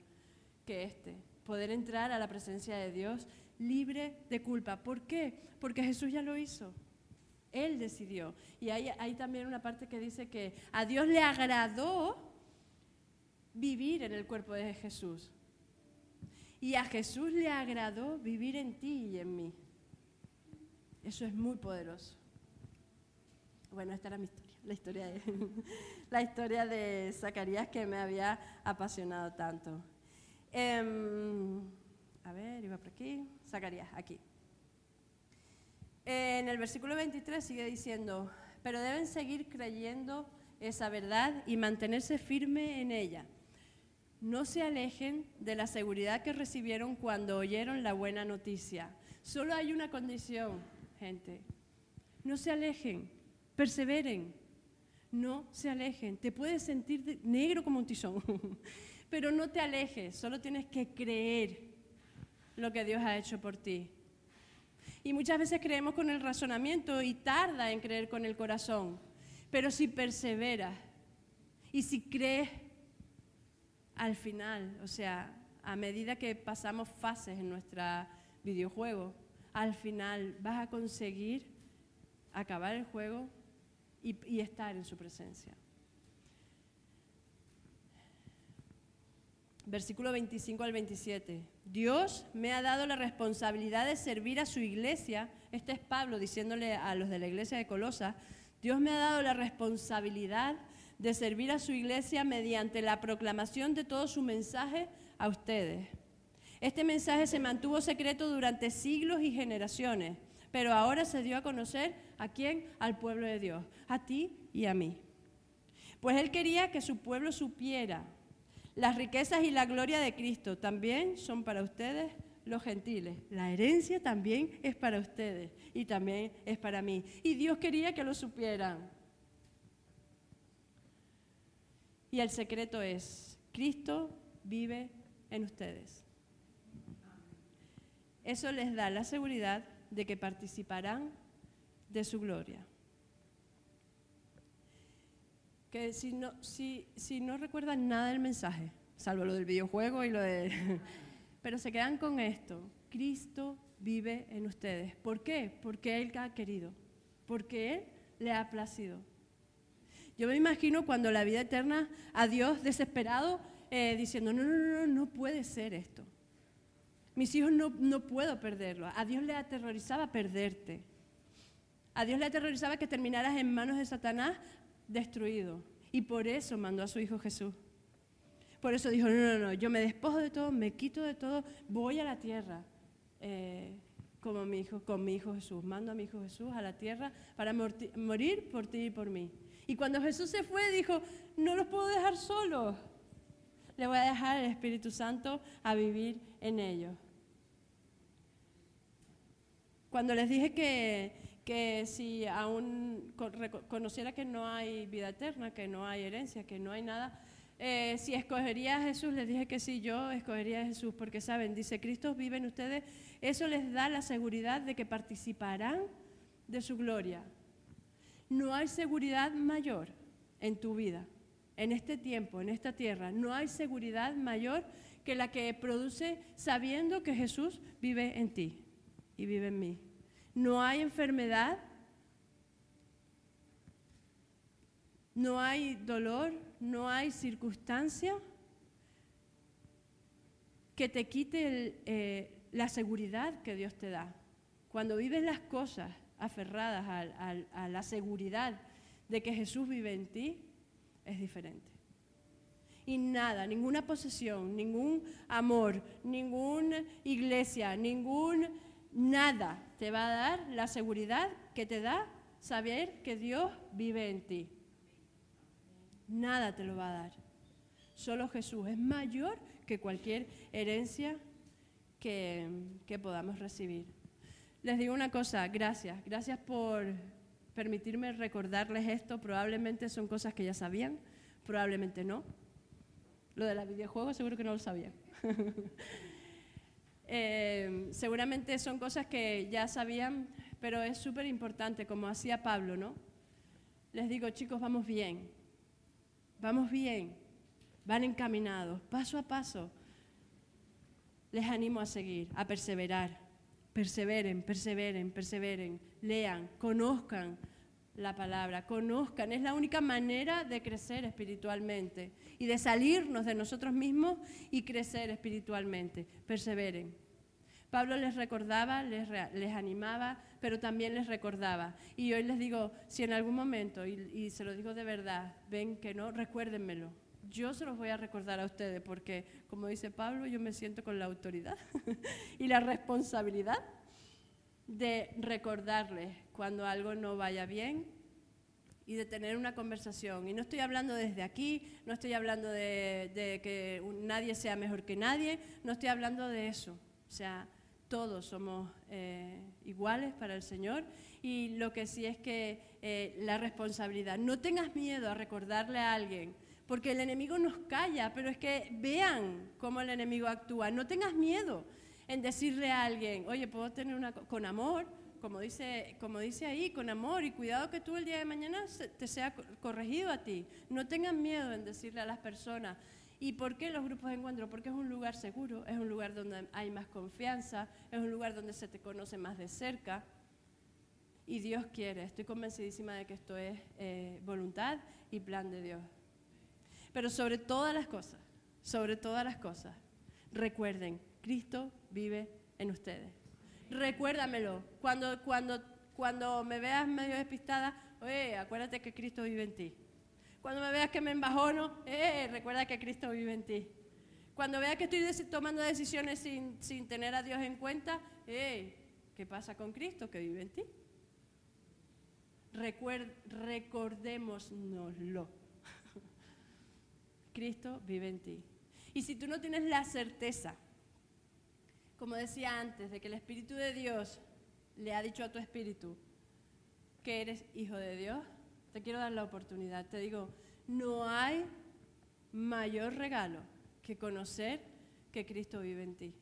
que este, poder entrar a la presencia de Dios libre de culpa. ¿Por qué? Porque Jesús ya lo hizo. Él decidió. Y hay, también una parte que dice que a Dios le agradó vivir en el cuerpo de Jesús. Y a Jesús le agradó vivir en ti y en mí. Eso es muy poderoso. Bueno, esta era mi historia, la historia de, la historia de Zacarías que me había apasionado tanto. Em, a ver, iba por aquí. Zacarías, aquí. En el versículo 23 sigue diciendo, pero deben seguir creyendo esa verdad y mantenerse firme en ella. No se alejen de la seguridad que recibieron cuando oyeron la buena noticia. Solo hay una condición, gente. No se alejen, perseveren. No se alejen. Te puedes sentir negro como un tizón, pero no te alejes. Solo tienes que creer lo que Dios ha hecho por ti. Y muchas veces creemos con el razonamiento y tarda en creer con el corazón. Pero si perseveras y si crees al final, o sea, a medida que pasamos fases en nuestro videojuego, al final vas a conseguir acabar el juego y, y estar en su presencia. versículo 25 al 27. Dios me ha dado la responsabilidad de servir a su iglesia. Este es Pablo diciéndole a los de la iglesia de Colosa, Dios me ha dado la responsabilidad de servir a su iglesia mediante la proclamación de todo su mensaje a ustedes. Este mensaje se mantuvo secreto durante siglos y generaciones, pero ahora se dio a conocer a quién? Al pueblo de Dios, a ti y a mí. Pues él quería que su pueblo supiera las riquezas y la gloria de Cristo también son para ustedes los gentiles. La herencia también es para ustedes y también es para mí. Y Dios quería que lo supieran. Y el secreto es, Cristo vive en ustedes. Eso les da la seguridad de que participarán de su gloria. Que si no, si, si no recuerdan nada del mensaje, salvo lo del videojuego y lo de... Pero se quedan con esto. Cristo vive en ustedes. ¿Por qué? Porque Él ha querido. Porque Él le ha placido. Yo me imagino cuando la vida eterna, a Dios desesperado, eh, diciendo, no, no, no, no puede ser esto. Mis hijos no, no puedo perderlo. A Dios le aterrorizaba perderte. A Dios le aterrorizaba que terminaras en manos de Satanás destruido. Y por eso mandó a su Hijo Jesús. Por eso dijo, no, no, no, yo me despojo de todo, me quito de todo, voy a la tierra. Eh, como mi hijo, con mi hijo Jesús. Mando a mi hijo Jesús a la tierra para morir por ti y por mí. Y cuando Jesús se fue, dijo, no los puedo dejar solos. Le voy a dejar el Espíritu Santo a vivir en ellos. Cuando les dije que, que si aún conociera que no hay vida eterna, que no hay herencia, que no hay nada, eh, si escogería a Jesús, les dije que sí, yo escogería a Jesús, porque saben, dice, Cristo vive en ustedes, eso les da la seguridad de que participarán de su gloria. No hay seguridad mayor en tu vida en este tiempo, en esta tierra, no hay seguridad mayor que la que produce sabiendo que Jesús vive en ti y vive en mí. No hay enfermedad, no hay dolor, no hay circunstancia que te quite eh, la seguridad que Dios te da. Cuando vives las cosas aferradas a la seguridad de que Jesús vive en ti, es diferente. Y nada, ninguna posesión, ningún amor, ninguna iglesia, ningún nada te va a dar la seguridad que te da saber que Dios vive en ti. Nada te lo va a dar. Solo Jesús es mayor que cualquier herencia que, que podamos recibir. Les digo una cosa, gracias, gracias por permitirme recordarles esto. Probablemente son cosas que ya sabían, probablemente no. Lo de los videojuegos seguro que no lo sabían. Eh, seguramente son cosas que ya sabían, pero es súper importante, como hacía Pablo, ¿no? Les digo, chicos, vamos bien, vamos bien, van encaminados, paso a paso. Les animo a seguir, a perseverar. Perseveren, perseveren, perseveren, lean, conozcan la palabra, conozcan. Es la única manera de crecer espiritualmente y de salirnos de nosotros mismos y crecer espiritualmente. Perseveren. Pablo les recordaba, les, animaba, pero también les recordaba. Y hoy les digo, si en algún momento, y, y se lo digo de verdad, ven que no, recuérdenmelo. Yo se los voy a recordar a ustedes porque, como dice Pablo, yo me siento con la autoridad y la responsabilidad de recordarles cuando algo no vaya bien y de tener una conversación. Y no estoy hablando desde aquí, no estoy hablando de, que nadie sea mejor que nadie, no estoy hablando de eso. O sea, todos somos eh, iguales para el Señor y lo que sí es que eh, la responsabilidad, no tengas miedo a recordarle a alguien, porque el enemigo nos calla, pero es que vean cómo el enemigo actúa, no tengas miedo en decirle a alguien, oye, puedo tener una... con amor, como dice, como dice ahí, con amor y cuidado que tú el día de mañana te sea corregido a ti. No tengan miedo en decirle a las personas. ¿Y por qué los grupos de encuentro? Porque es un lugar seguro, es un lugar donde hay más confianza, es un lugar donde se te conoce más de cerca. Y Dios quiere, estoy convencidísima de que esto es eh, voluntad y plan de Dios. Pero sobre todas las cosas, sobre todas las cosas, recuerden, Cristo vive en ustedes. Recuérdamelo. Cuando, cuando, cuando me veas medio despistada, acuérdate que Cristo vive en ti. Cuando me veas que me embajono, eh, recuerda que Cristo vive en ti. Cuando veas que estoy tomando decisiones sin, sin, tener a Dios en cuenta, eh, ¿qué pasa con Cristo que vive en ti? Recuerd, recordémonoslo. Cristo vive en ti. Y si tú no tienes la certeza como decía antes, de que el Espíritu de Dios le ha dicho a tu espíritu que eres hijo de Dios, te quiero dar la oportunidad. Te digo, no hay mayor regalo que conocer que Cristo vive en ti.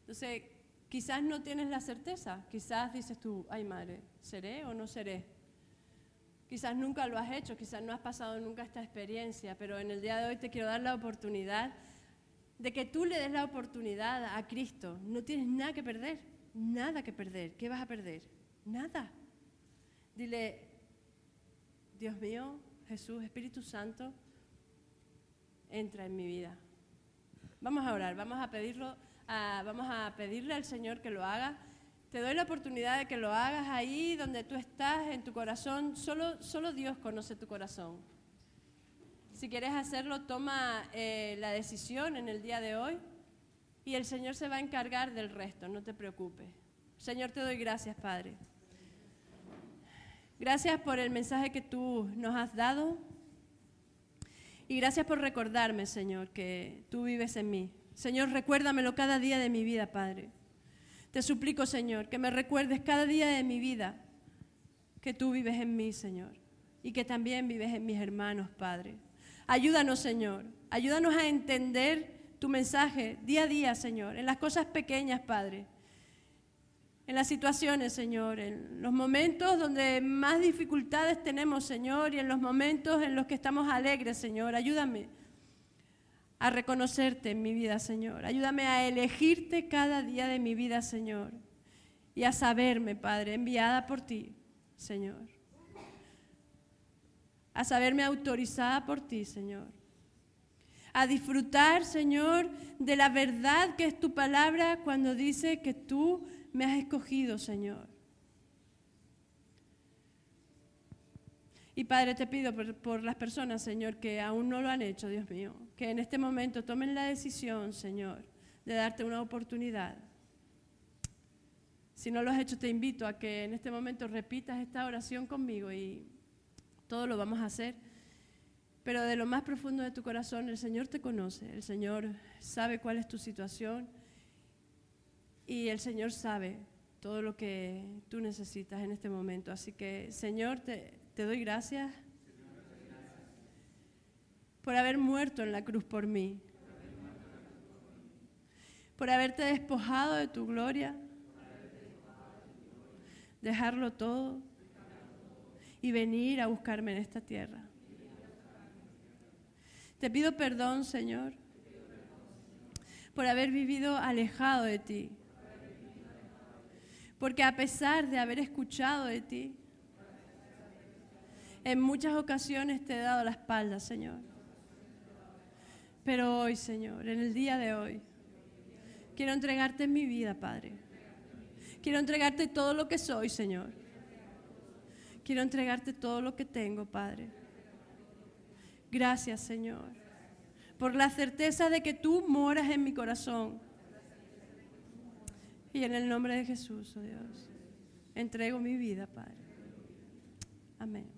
Entonces, quizás no tienes la certeza, quizás dices tú, ay madre, ¿seré o no seré? Quizás nunca lo has hecho, quizás no has pasado nunca esta experiencia, pero en el día de hoy te quiero dar la oportunidad de que tú le des la oportunidad a Cristo. No tienes nada que perder, nada que perder. ¿Qué vas a perder? Nada. Dile, Dios mío, Jesús, Espíritu Santo, entra en mi vida. Vamos a orar, vamos a pedirlo, vamos a pedirle al Señor que lo haga. Te doy la oportunidad de que lo hagas ahí donde tú estás, en tu corazón. Solo, solo Dios conoce tu corazón. Si quieres hacerlo, toma eh, la decisión en el día de hoy y el Señor se va a encargar del resto, no te preocupes. Señor, te doy gracias, Padre. Gracias por el mensaje que tú nos has dado y gracias por recordarme, Señor, que tú vives en mí. Señor, recuérdamelo cada día de mi vida, Padre. Te suplico, Señor, que me recuerdes cada día de mi vida que tú vives en mí, Señor, y que también vives en mis hermanos, Padre. Ayúdanos, Señor. Ayúdanos a entender tu mensaje día a día, Señor, en las cosas pequeñas, Padre. en las situaciones, Señor, en los momentos donde más dificultades tenemos, Señor, y en los momentos en los que estamos alegres, Señor. Ayúdame a reconocerte en mi vida, Señor. Ayúdame a elegirte cada día de mi vida, Señor. Y a saberme, Padre, enviada por ti, Señor. A saberme autorizada por ti, Señor. A disfrutar, Señor, de la verdad que es tu palabra cuando dice que tú me has escogido, Señor. Y Padre, te pido por, las personas, Señor, que aún no lo han hecho, Dios mío, que en este momento tomen la decisión, Señor, de darte una oportunidad. Si no lo has hecho, te invito a que en este momento repitas esta oración conmigo y todo lo vamos a hacer. Pero de lo más profundo de tu corazón, el Señor te conoce, el Señor sabe cuál es tu situación y el Señor sabe todo lo que tú necesitas en este momento. Así que, Señor, te, te doy gracias por haber muerto en la cruz por mí, por haberte despojado de tu gloria, dejarlo todo y venir a buscarme en esta tierra. Te pido perdón, Señor, por haber vivido alejado de ti, porque a pesar de haber escuchado de ti, en muchas ocasiones te he dado la espalda, Señor. Pero hoy, Señor, en el día de hoy, quiero entregarte mi vida, Padre. Quiero entregarte todo lo que soy, Señor. Quiero entregarte todo lo que tengo, Padre. Gracias, Señor, por la certeza de que tú moras en mi corazón. Y en el nombre de Jesús, oh Dios, entrego mi vida, Padre. Amén.